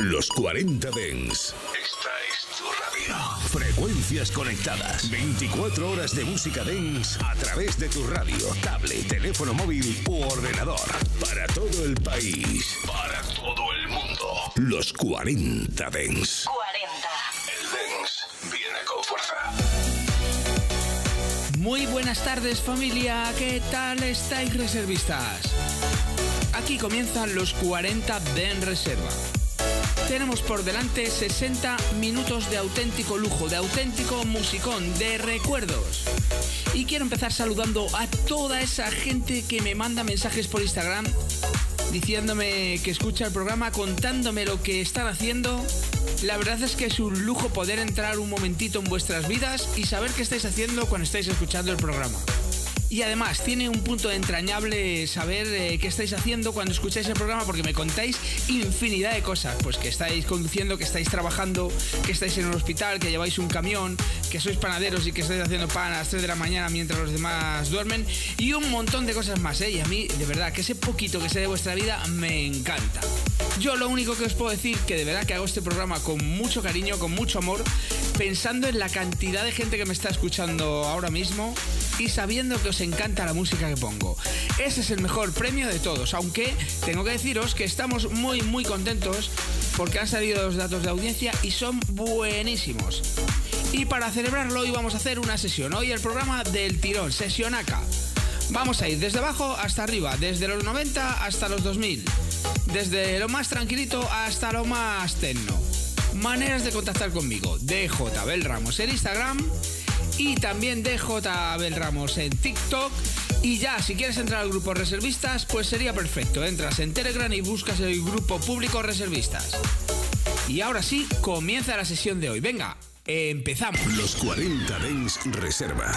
Los 40 Dens. Esta es tu radio. Frecuencias conectadas. 24 horas de música Dens a través de tu radio, tablet, teléfono móvil u ordenador. Para todo el país. Para todo el mundo. Los 40 Dens. 40. El Dens viene con fuerza. Muy buenas tardes familia, ¿qué tal estáis reservistas? Aquí comienzan los 40 de en reserva. Tenemos por delante 60 minutos de auténtico lujo, de auténtico musicón, de recuerdos. Y quiero empezar saludando a toda esa gente que me manda mensajes por Instagram diciéndome que escucha el programa, contándome lo que están haciendo. La verdad es que es un lujo poder entrar un momentito en vuestras vidas y saber qué estáis haciendo cuando estáis escuchando el programa. Y además tiene un punto entrañable saber eh, qué estáis haciendo cuando escucháis el programa porque me contáis infinidad de cosas. Pues que estáis conduciendo, que estáis trabajando, que estáis en un hospital, que lleváis un camión, que sois panaderos y que estáis haciendo pan a las 3 de la mañana mientras los demás duermen. Y un montón de cosas más, ¿eh? Y a mí, de verdad, que ese poquito que sé de vuestra vida me encanta. Yo lo único que os puedo decir que de verdad que hago este programa con mucho cariño, con mucho amor, pensando en la cantidad de gente que me está escuchando ahora mismo y sabiendo que os encanta la música que pongo. Ese es el mejor premio de todos, aunque tengo que deciros que estamos muy muy contentos porque han salido los datos de audiencia y son buenísimos. Y para celebrarlo hoy vamos a hacer una sesión. Hoy el programa del tirón, sesión acá. Vamos a ir desde abajo hasta arriba, desde los 90 hasta los 2000, desde lo más tranquilito hasta lo más tenno. Maneras de contactar conmigo, DJ Bel Ramos en Instagram y también DJ Bel Ramos en TikTok. Y ya, si quieres entrar al grupo reservistas, pues sería perfecto. Entras en Telegram y buscas el grupo público reservistas. Y ahora sí, comienza la sesión de hoy. Venga, empezamos. Los 40 Dens Reserva.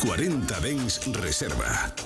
40 Dens Reserva.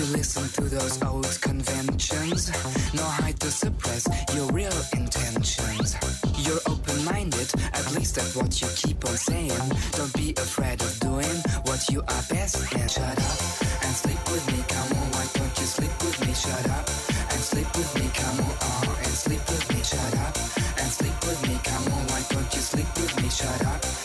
You listen to those old conventions? No hide to suppress your real intentions. You're open minded, at least that's what you keep on saying. Don't be afraid of doing what you are best at. Shut up and sleep with me, come on. Why don't you sleep with me? Shut up and sleep with me, come on. Uh-huh, and sleep with me, shut up and sleep with me, come on. Why don't you sleep with me? Shut up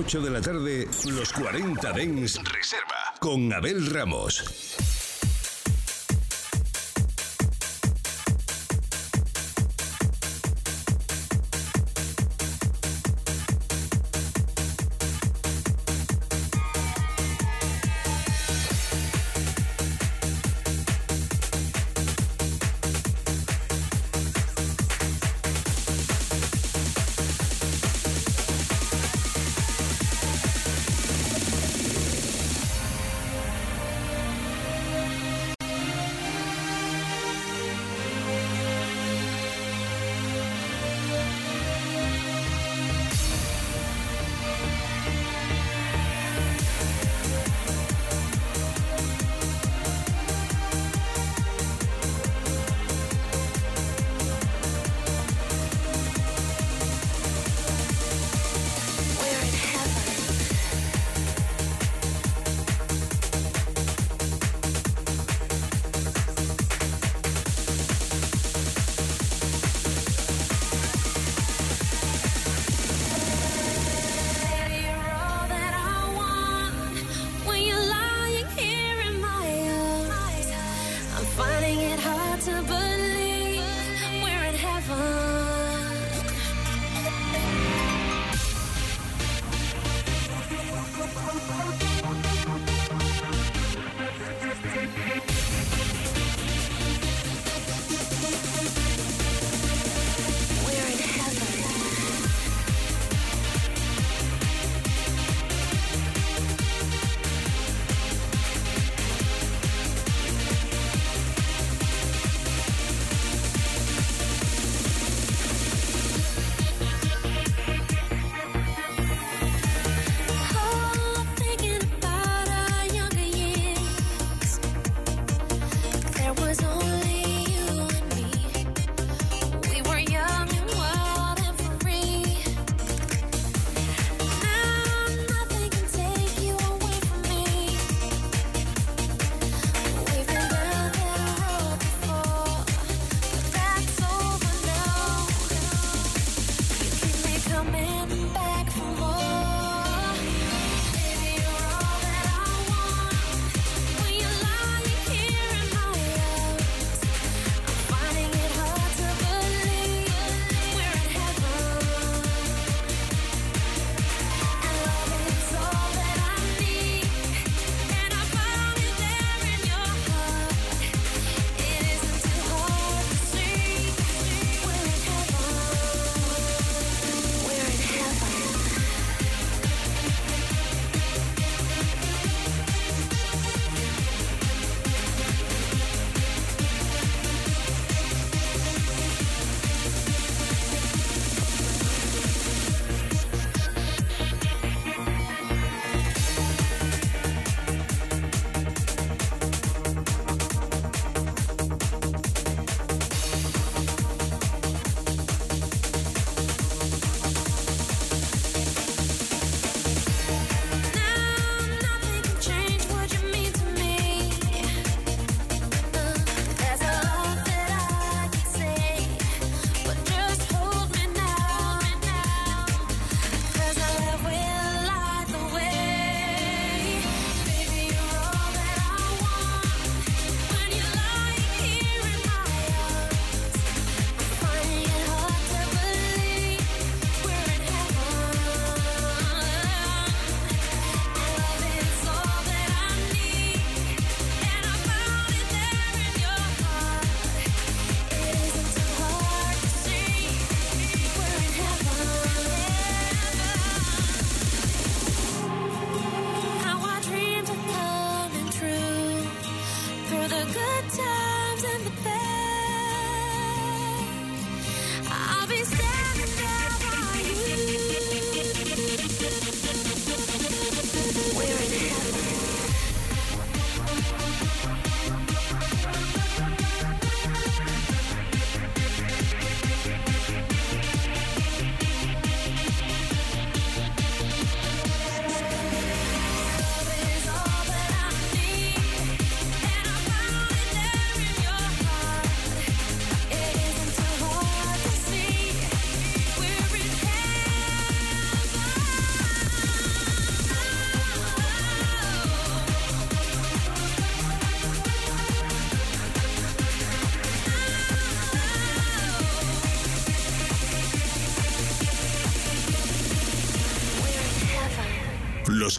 8 de la tarde, los 40 Dens Reserva con Abel Ramos.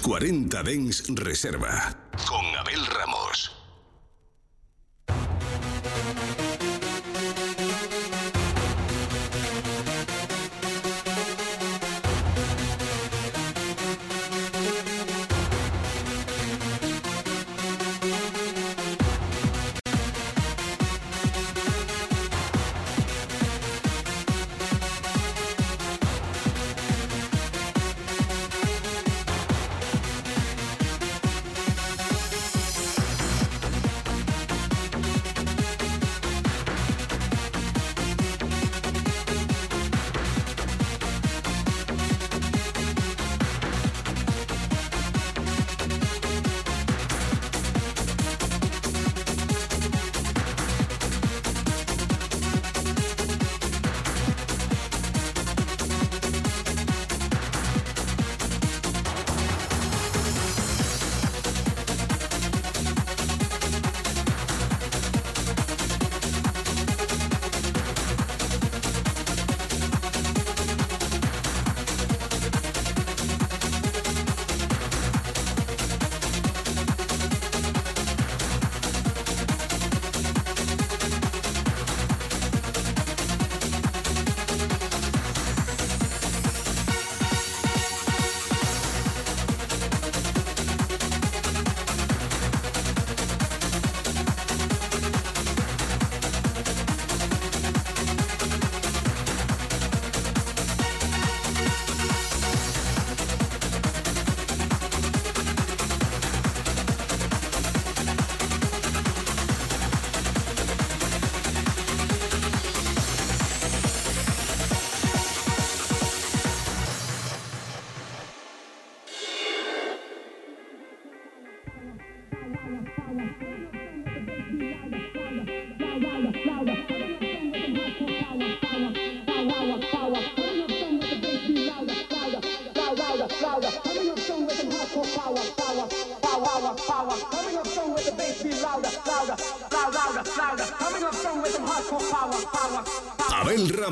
40 Dens Reserva.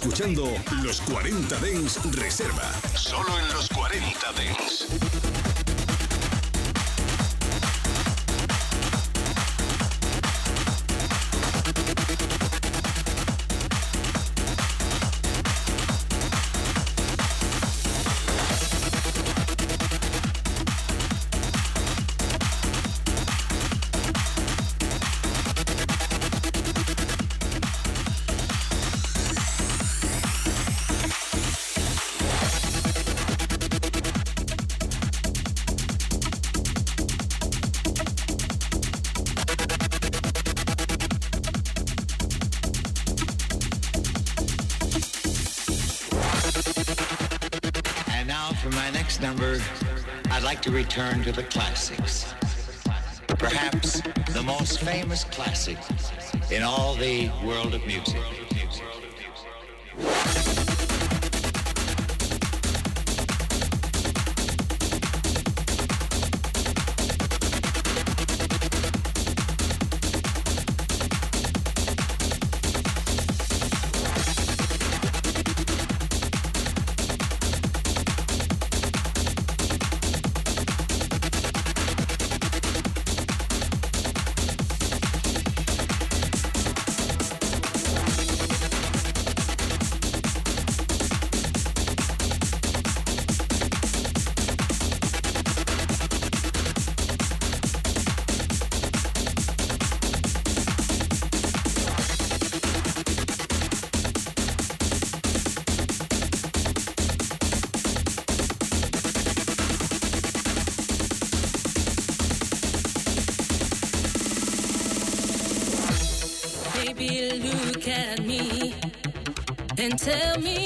escuchando Los 40 Dens Reserva. Solo en return to the classics. Perhaps the most famous classic in all the world of music. tell me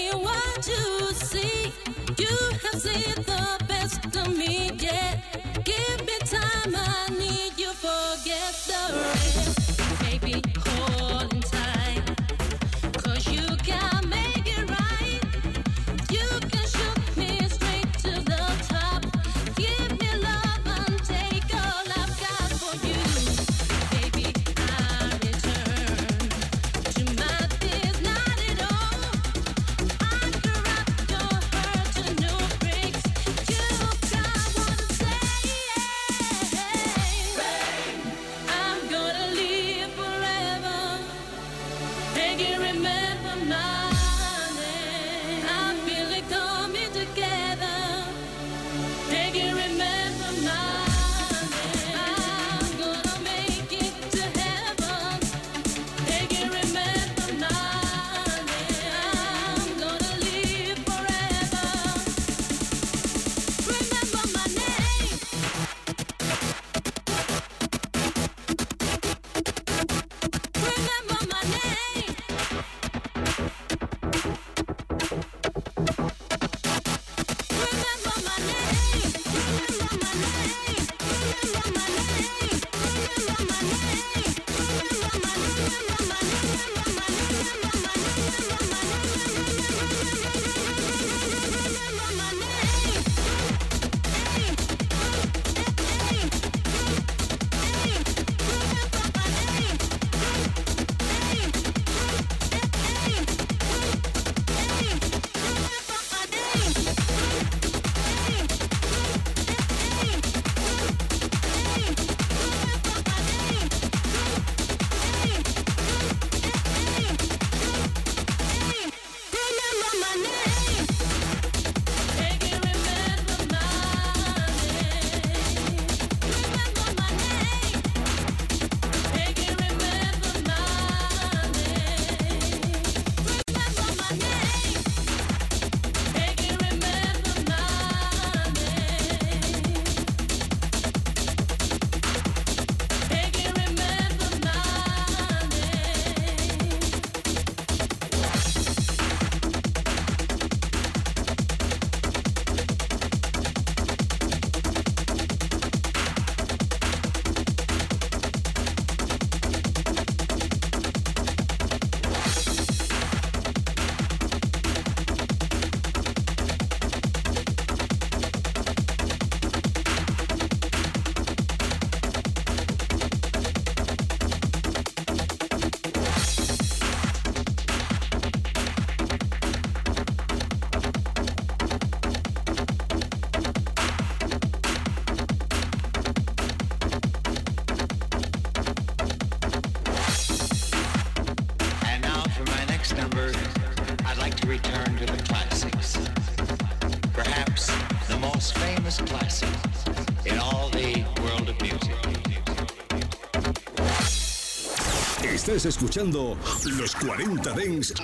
escuchando Los 40 Dens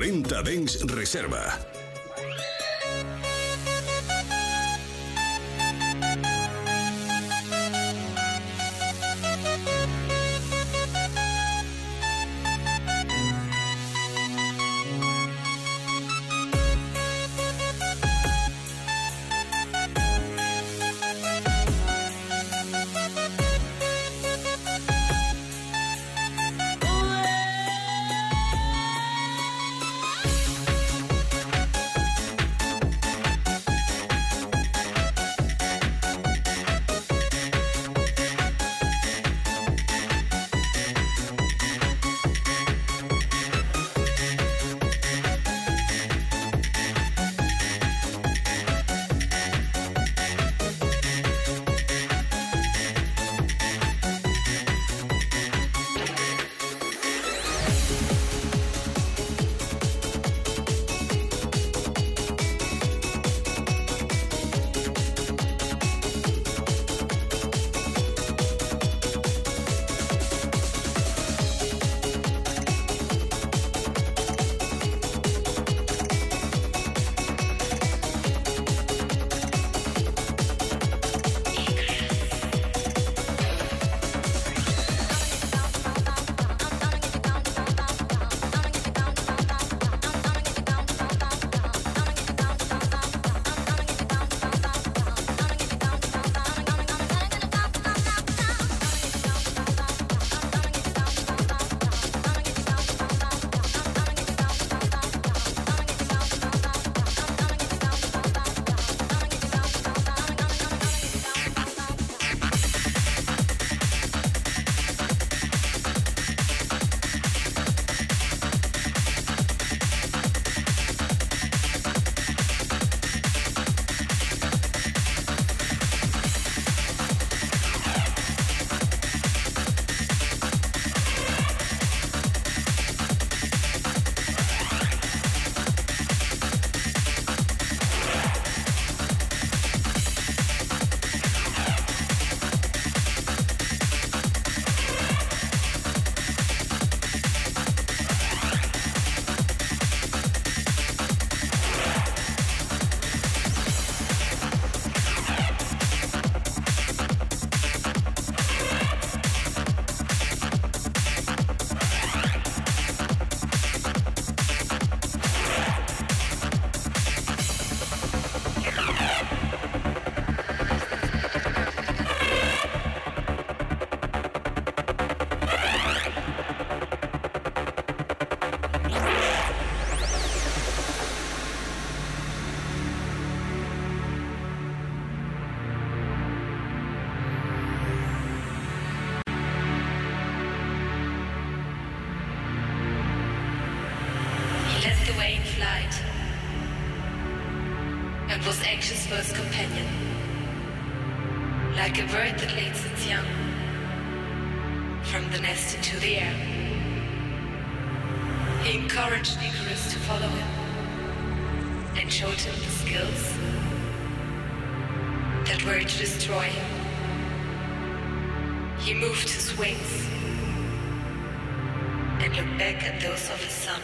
40 Dens Reserva. And was anxious for his companion. Like a bird that leads its young from the nest into the air. He encouraged Icarus to follow him and showed him the skills that were to destroy him. He moved his wings and looked back at those of his son.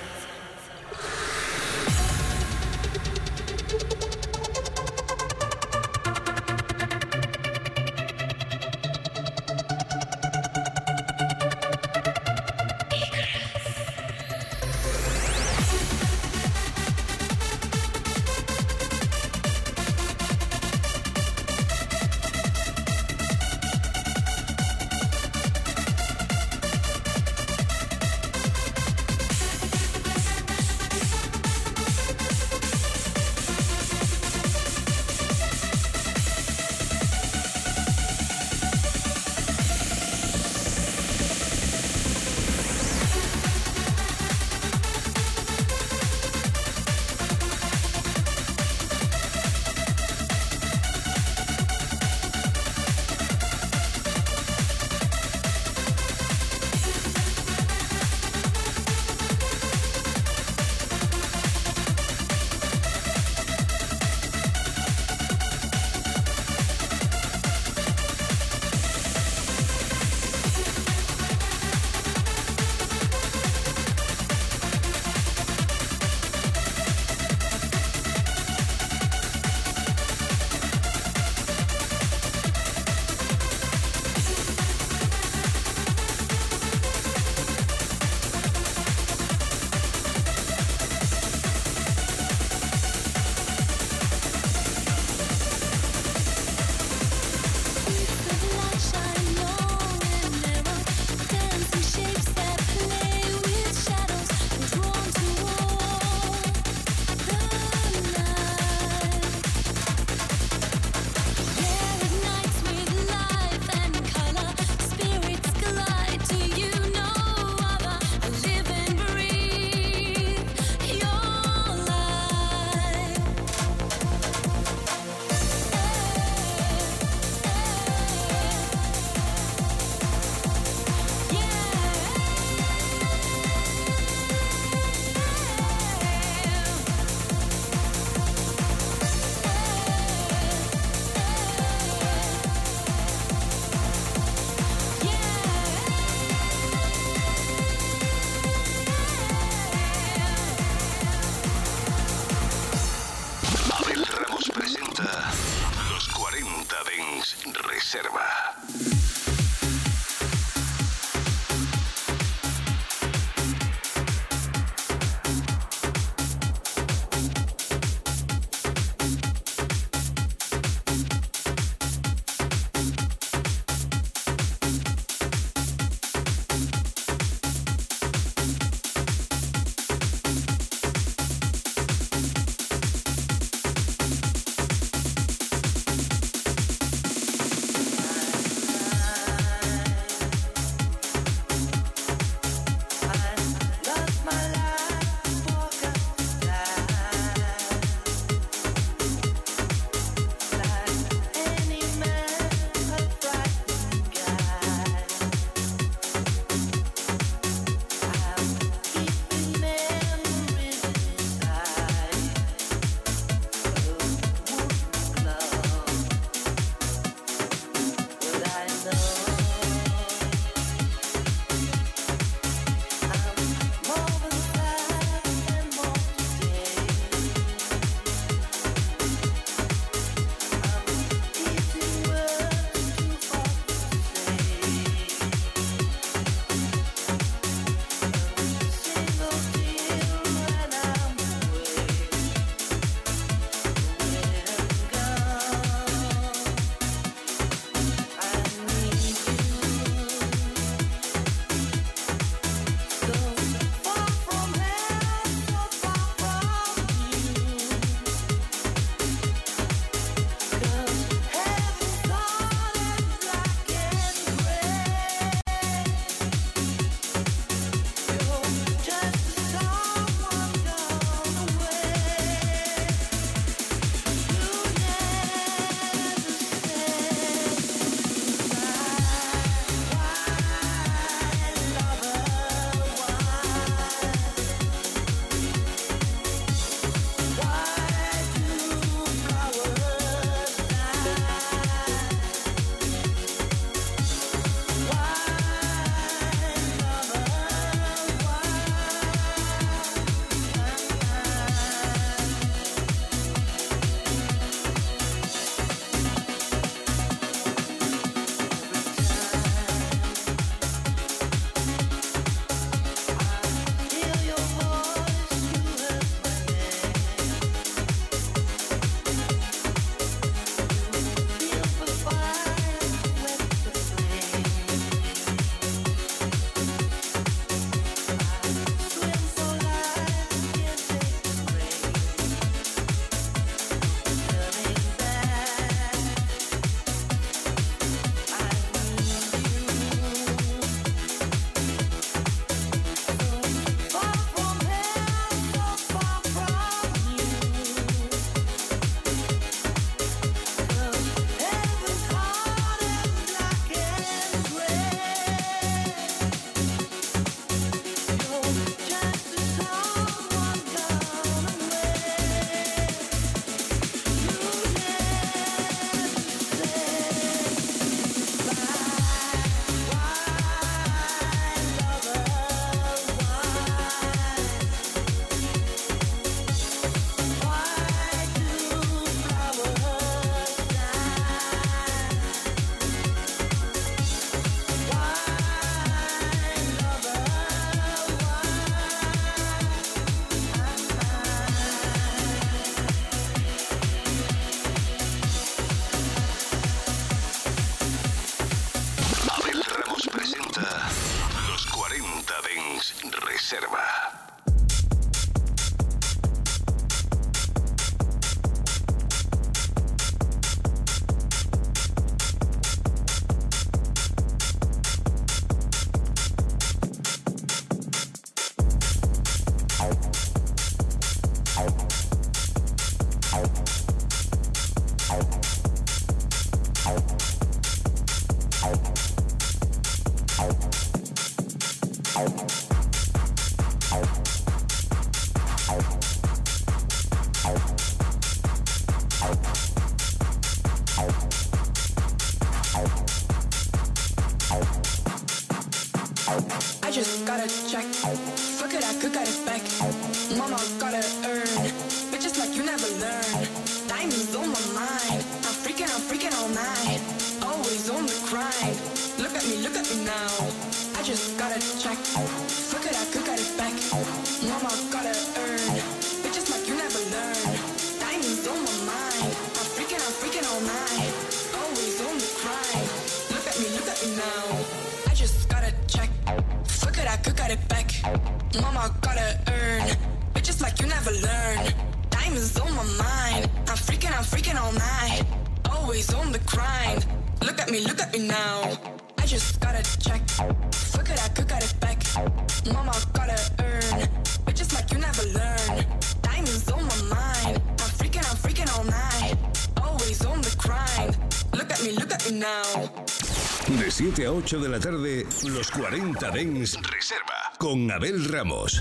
8 de la tarde, los 40 Dens Reserva con Abel Ramos.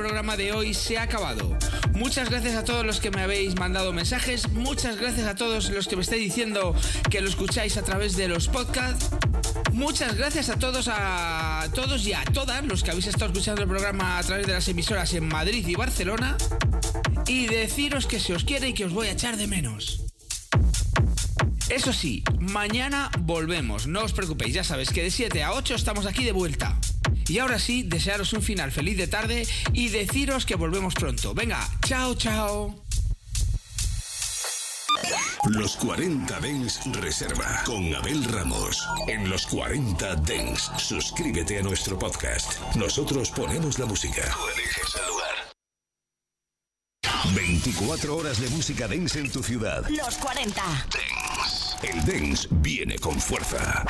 programa de hoy se ha acabado. Muchas gracias a todos los que me habéis mandado mensajes, muchas gracias a todos los que me estáis diciendo que lo escucháis a través de los podcasts. Muchas gracias a todos, a todos y a todas los que habéis estado escuchando el programa a través de las emisoras en Madrid y Barcelona. Y deciros que se os quiere y que os voy a echar de menos. Eso sí, mañana volvemos, no os preocupéis, ya sabéis que de 7 a 8 estamos aquí de vuelta. Y ahora sí, desearos un final feliz de tarde y deciros que volvemos pronto. Venga, chao, chao. Los 40 Dens Reserva con Abel Ramos. En los 40 Dens, suscríbete a nuestro podcast. Nosotros ponemos la música. Tú eliges el lugar. 24 horas de música dance en tu ciudad. Los 40. El dance viene con fuerza.